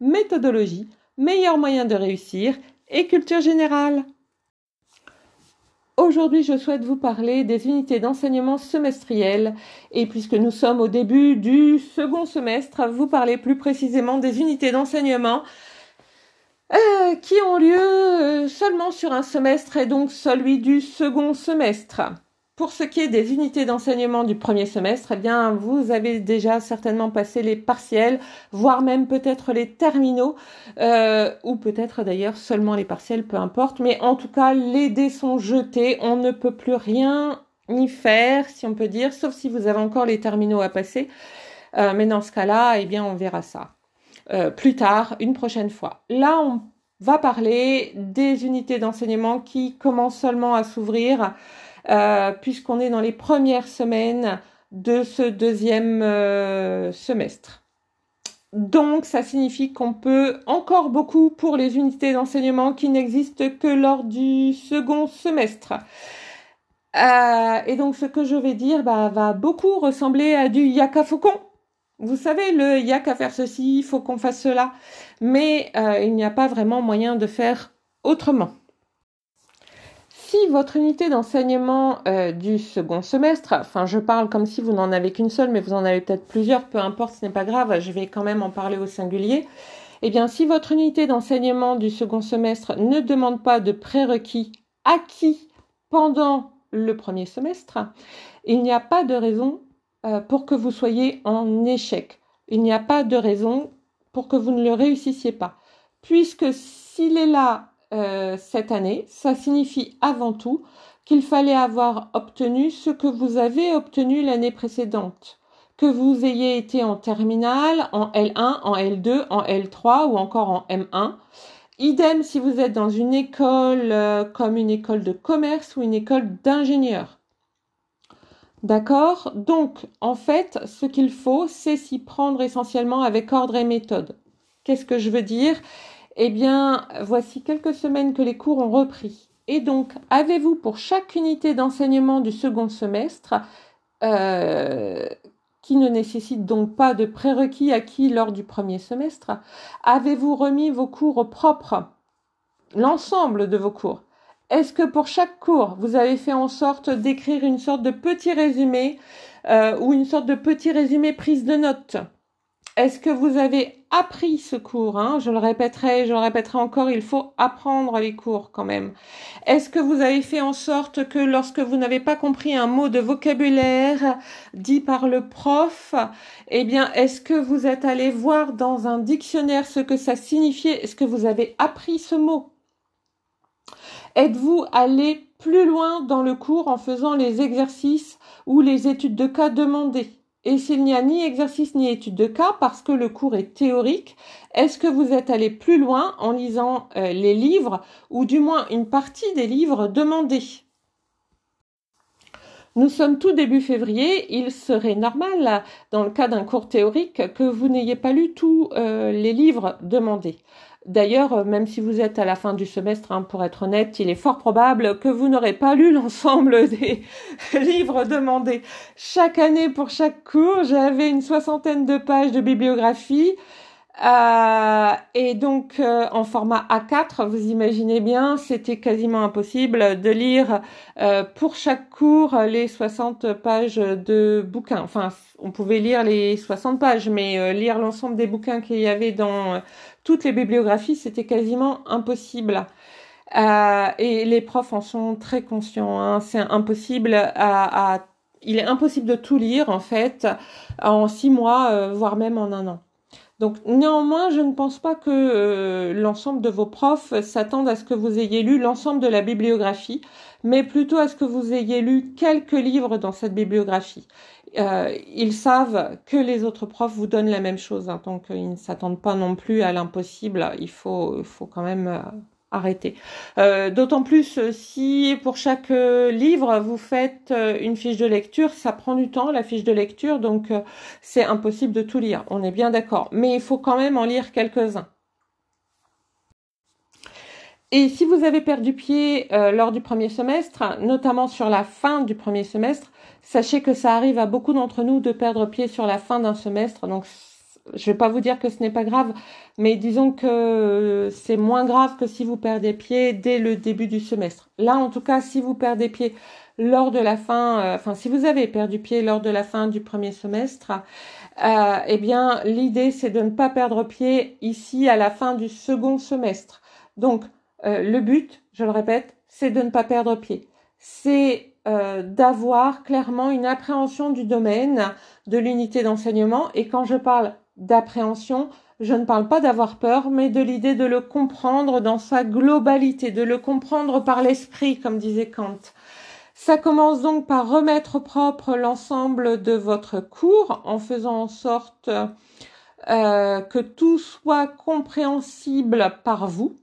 méthodologie, meilleurs moyens de réussir et culture générale. Aujourd'hui, je souhaite vous parler des unités d'enseignement semestrielles et puisque nous sommes au début du second semestre, vous parler plus précisément des unités d'enseignement euh, qui ont lieu seulement sur un semestre et donc celui du second semestre. Pour ce qui est des unités d'enseignement du premier semestre, eh bien, vous avez déjà certainement passé les partiels, voire même peut-être les terminaux, euh, ou peut-être d'ailleurs seulement les partiels, peu importe. Mais en tout cas, les dés sont jetés, on ne peut plus rien y faire, si on peut dire, sauf si vous avez encore les terminaux à passer. Euh, mais dans ce cas-là, eh bien, on verra ça euh, plus tard, une prochaine fois. Là, on va parler des unités d'enseignement qui commencent seulement à s'ouvrir. Euh, puisqu'on est dans les premières semaines de ce deuxième euh, semestre. Donc, ça signifie qu'on peut encore beaucoup pour les unités d'enseignement qui n'existent que lors du second semestre. Euh, et donc, ce que je vais dire bah, va beaucoup ressembler à du yaka faucon. Vous savez, le yak à faire ceci, il faut qu'on fasse cela. Mais il n'y a pas vraiment moyen de faire autrement. Si votre unité d'enseignement euh, du second semestre, enfin je parle comme si vous n'en avez qu'une seule, mais vous en avez peut-être plusieurs, peu importe, ce n'est pas grave, je vais quand même en parler au singulier. Eh bien, si votre unité d'enseignement du second semestre ne demande pas de prérequis acquis pendant le premier semestre, il n'y a pas de raison euh, pour que vous soyez en échec. Il n'y a pas de raison pour que vous ne le réussissiez pas. Puisque s'il est là euh, cette année, ça signifie avant tout qu'il fallait avoir obtenu ce que vous avez obtenu l'année précédente. Que vous ayez été en terminale, en L1, en L2, en L3 ou encore en M1. Idem si vous êtes dans une école euh, comme une école de commerce ou une école d'ingénieur. D'accord? Donc, en fait, ce qu'il faut, c'est s'y prendre essentiellement avec ordre et méthode. Qu'est-ce que je veux dire? Eh bien, voici quelques semaines que les cours ont repris. Et donc, avez-vous pour chaque unité d'enseignement du second semestre, euh, qui ne nécessite donc pas de prérequis acquis lors du premier semestre, avez-vous remis vos cours au propre L'ensemble de vos cours. Est-ce que pour chaque cours, vous avez fait en sorte d'écrire une sorte de petit résumé euh, ou une sorte de petit résumé prise de notes? Est-ce que vous avez appris ce cours hein? Je le répéterai, je le répéterai encore, il faut apprendre les cours quand même. Est-ce que vous avez fait en sorte que lorsque vous n'avez pas compris un mot de vocabulaire dit par le prof, eh bien, est-ce que vous êtes allé voir dans un dictionnaire ce que ça signifiait? Est-ce que vous avez appris ce mot? Êtes-vous allé plus loin dans le cours en faisant les exercices ou les études de cas demandées et s'il n'y a ni exercice ni étude de cas parce que le cours est théorique, est-ce que vous êtes allé plus loin en lisant euh, les livres ou du moins une partie des livres demandés? Nous sommes tout début février, il serait normal, dans le cas d'un cours théorique, que vous n'ayez pas lu tous euh, les livres demandés. D'ailleurs, euh, même si vous êtes à la fin du semestre, hein, pour être honnête, il est fort probable que vous n'aurez pas lu l'ensemble des livres demandés. Chaque année, pour chaque cours, j'avais une soixantaine de pages de bibliographie. Euh, et donc euh, en format A4, vous imaginez bien, c'était quasiment impossible de lire pour chaque cours les 60 pages de bouquins. Enfin, on pouvait lire les 60 pages, mais lire l'ensemble des bouquins qu'il y avait dans toutes les bibliographies, c'était quasiment impossible. Euh, et les profs en sont très conscients. Hein. C'est impossible à, il est impossible de tout lire en fait en six mois, euh, voire même en un an. Donc néanmoins, je ne pense pas que euh, l'ensemble de vos profs s'attendent à ce que vous ayez lu l'ensemble de la bibliographie, mais plutôt à ce que vous ayez lu quelques livres dans cette bibliographie. euh, ils savent que les autres profs vous donnent la même chose, hein, donc ils ne s'attendent pas non plus à l'impossible. Il faut, il faut quand même euh, arrêter. Euh, D'autant plus euh, si pour chaque euh, livre vous faites une fiche de lecture, ça prend du temps la fiche de lecture, donc c'est impossible de tout lire. On est bien d'accord, mais il faut quand même en lire quelques-uns. Et si vous avez perdu pied lors du premier semestre, notamment sur la fin du premier semestre, sachez que ça arrive à beaucoup d'entre nous de perdre pied sur la fin d'un semestre. Donc, je ne vais pas vous dire que ce n'est pas grave, mais disons que c'est moins grave que si vous perdez pied dès le début du semestre. Là, en tout cas, si vous perdez pied lors de la fin, euh, enfin, si vous avez perdu pied lors de la fin du premier semestre, euh, eh bien, l'idée, c'est de ne pas perdre pied ici à la fin du second semestre. Donc, euh, le but, je le répète, c'est de ne pas perdre pied. C'est d'avoir clairement une appréhension du domaine de l'unité d'enseignement. Et quand je parle d'appréhension, je ne parle pas d'avoir peur, mais de l'idée de le comprendre dans sa globalité, de le comprendre par l'esprit, comme disait Kant. Ça commence donc par remettre propre l'ensemble de votre cours en faisant en sorte euh, que tout soit compréhensible par vous,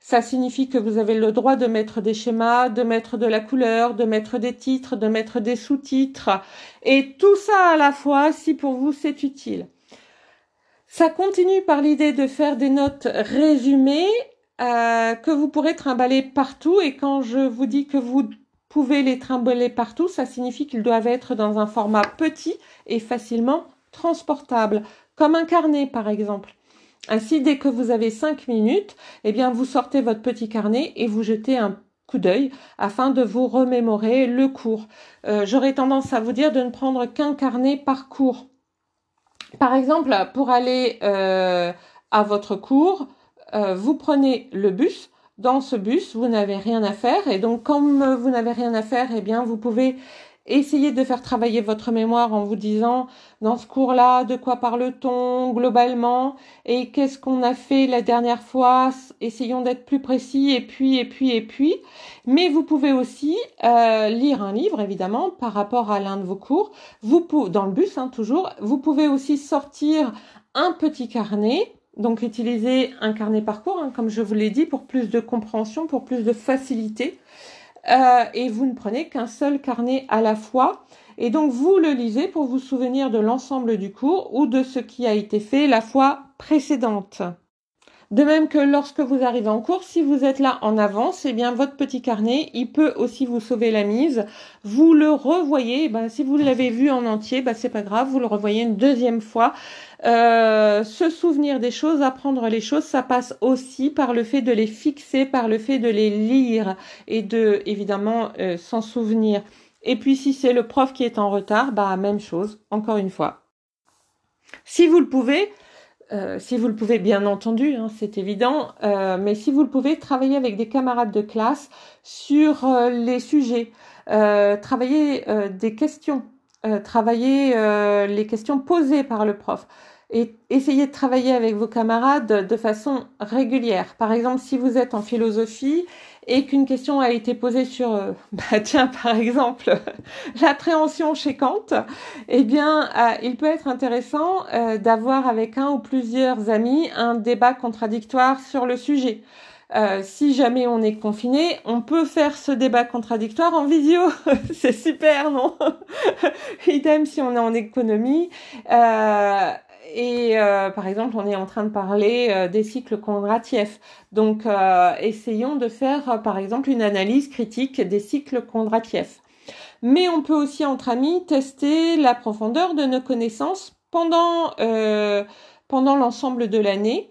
ça signifie que vous avez le droit de mettre des schémas, de mettre de la couleur, de mettre des titres, de mettre des sous-titres, et tout ça à la fois si pour vous c'est utile. Ça continue par l'idée de faire des notes résumées euh, que vous pourrez trimballer partout, et quand je vous dis que vous pouvez les trimballer partout, ça signifie qu'ils doivent être dans un format petit et facilement transportable, comme un carnet par exemple. Ainsi, dès que vous avez cinq minutes, eh bien, vous sortez votre petit carnet et vous jetez un coup d'œil afin de vous remémorer le cours. Euh, j'aurais tendance à vous dire de ne prendre qu'un carnet par cours. Par exemple, pour aller euh, à votre cours, euh, vous prenez le bus. Dans ce bus, vous n'avez rien à faire et donc comme vous n'avez rien à faire, eh bien vous pouvez Essayez de faire travailler votre mémoire en vous disant dans ce cours-là, de quoi parle-t-on globalement et qu'est-ce qu'on a fait la dernière fois? Essayons d'être plus précis et puis et puis et puis. Mais vous pouvez aussi euh, lire un livre évidemment par rapport à l'un de vos cours. Vous dans le bus hein, toujours. Vous pouvez aussi sortir un petit carnet donc utiliser un carnet parcours, hein, comme je vous l'ai dit, pour plus de compréhension, pour plus de facilité. Euh, et vous ne prenez qu'un seul carnet à la fois. Et donc vous le lisez pour vous souvenir de l'ensemble du cours ou de ce qui a été fait la fois précédente. De même que lorsque vous arrivez en cours, si vous êtes là en avance, eh bien votre petit carnet, il peut aussi vous sauver la mise. Vous le revoyez, ben, si vous l'avez vu en entier, ben, c'est pas grave, vous le revoyez une deuxième fois. Euh, se souvenir des choses, apprendre les choses, ça passe aussi par le fait de les fixer, par le fait de les lire et de évidemment euh, s'en souvenir. Et puis si c'est le prof qui est en retard, bah même chose, encore une fois. Si vous le pouvez, euh, si vous le pouvez, bien entendu, hein, c'est évident, euh, mais si vous le pouvez, travailler avec des camarades de classe sur euh, les sujets, travailler des questions, travailler les questions posées par le prof. Et essayez de travailler avec vos camarades de façon régulière. Par exemple, si vous êtes en philosophie et qu'une question a été posée sur, euh, bah tiens, par exemple, l'appréhension chez Kant, eh bien, euh, il peut être intéressant euh, d'avoir avec un ou plusieurs amis un débat contradictoire sur le sujet. si jamais on est confiné, on peut faire ce débat contradictoire en visio. C'est super, non? Idem si on est en économie. Et euh, par exemple, on est en train de parler euh, des cycles Kondratiev. Donc, euh, essayons de faire, par exemple, une analyse critique des cycles Kondratiev. Mais on peut aussi, entre amis, tester la profondeur de nos connaissances pendant, pendant l'ensemble de l'année.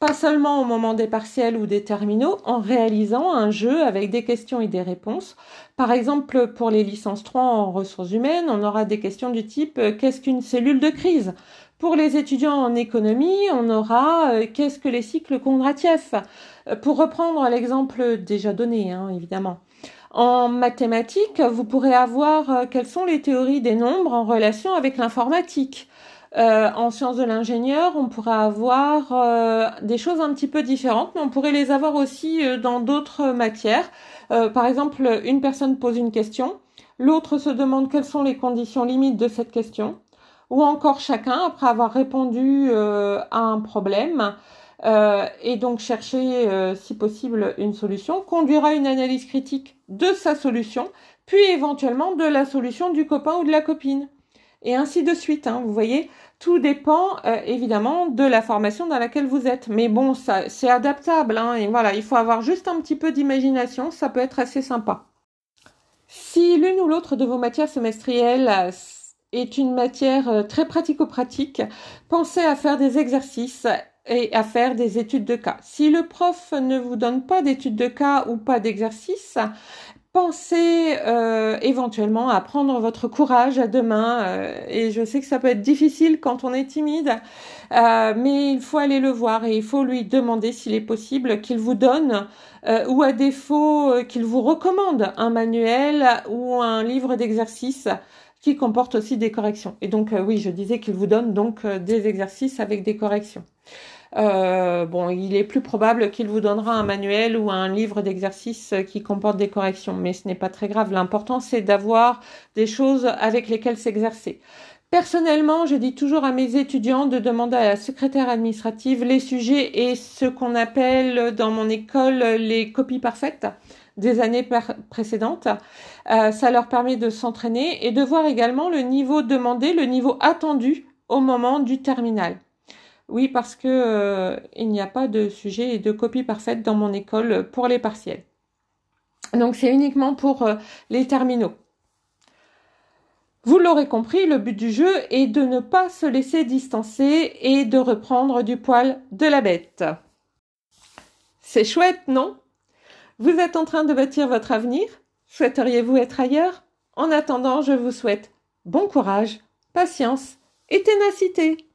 Pas seulement au moment des partiels ou des terminaux, en réalisant un jeu avec des questions et des réponses. Par exemple, pour les licences 3 en ressources humaines, on aura des questions du type qu'est-ce qu'une cellule de crise? Pour les étudiants en économie, on aura euh, qu'est-ce que les cycles Kondratiev euh, Pour reprendre l'exemple déjà donné, hein, évidemment. En mathématiques, vous pourrez avoir euh, quelles sont les théories des nombres en relation avec l'informatique? en sciences de l'ingénieur, on pourrait avoir des choses un petit peu différentes, mais on pourrait les avoir aussi dans d'autres matières. par exemple, une personne pose une question, L'autre se demande quelles sont les conditions limites de cette question. Ou encore chacun, après avoir répondu euh, à un problème, euh, et donc chercher, euh, si possible, une solution, conduira une analyse critique de sa solution, puis éventuellement de la solution du copain ou de la copine. Et ainsi de suite, hein, vous voyez, tout dépend évidemment de la formation dans laquelle vous êtes. Mais bon, ça, c'est adaptable, hein, et voilà, il faut avoir juste un petit peu d'imagination, ça peut être assez sympa. Si l'une ou l'autre de vos matières semestrielles est une matière euh, très pratico-pratique, pensez à faire des exercices et à faire des études de cas. Si le prof ne vous donne pas d'études de cas ou pas d'exercices, pensez euh, éventuellement à prendre votre courage à deux mains. Euh, et je sais que ça peut être difficile quand on est timide, mais il faut aller le voir et il faut lui demander s'il est possible qu'il vous donne ou à défaut qu'il vous recommande un manuel ou un livre d'exercices qui comporte aussi des corrections. Et donc euh, oui, je disais qu'il vous donne donc euh, des exercices avec des corrections. Euh, bon, il est plus probable qu'il vous donnera un manuel ou un livre d'exercices qui comporte des corrections, mais ce n'est pas très grave. L'important, c'est d'avoir des choses avec lesquelles s'exercer. Personnellement, je dis toujours à mes étudiants de demander à la secrétaire administrative les sujets et ce qu'on appelle dans mon école les copies parfaites des années précédentes. Euh, ça leur permet de s'entraîner et de voir également le niveau demandé, le niveau attendu au moment du terminal. Oui, parce que euh, il n'y a pas de sujet et de copie parfaite dans mon école pour les partiels. Donc c'est uniquement pour euh, les terminaux. Vous l'aurez compris, le but du jeu est de ne pas se laisser distancer et de reprendre du poil de la bête. C'est chouette, non? Vous êtes en train de bâtir votre avenir? Souhaiteriez-vous être ailleurs? En attendant, je vous souhaite bon courage, patience et ténacité.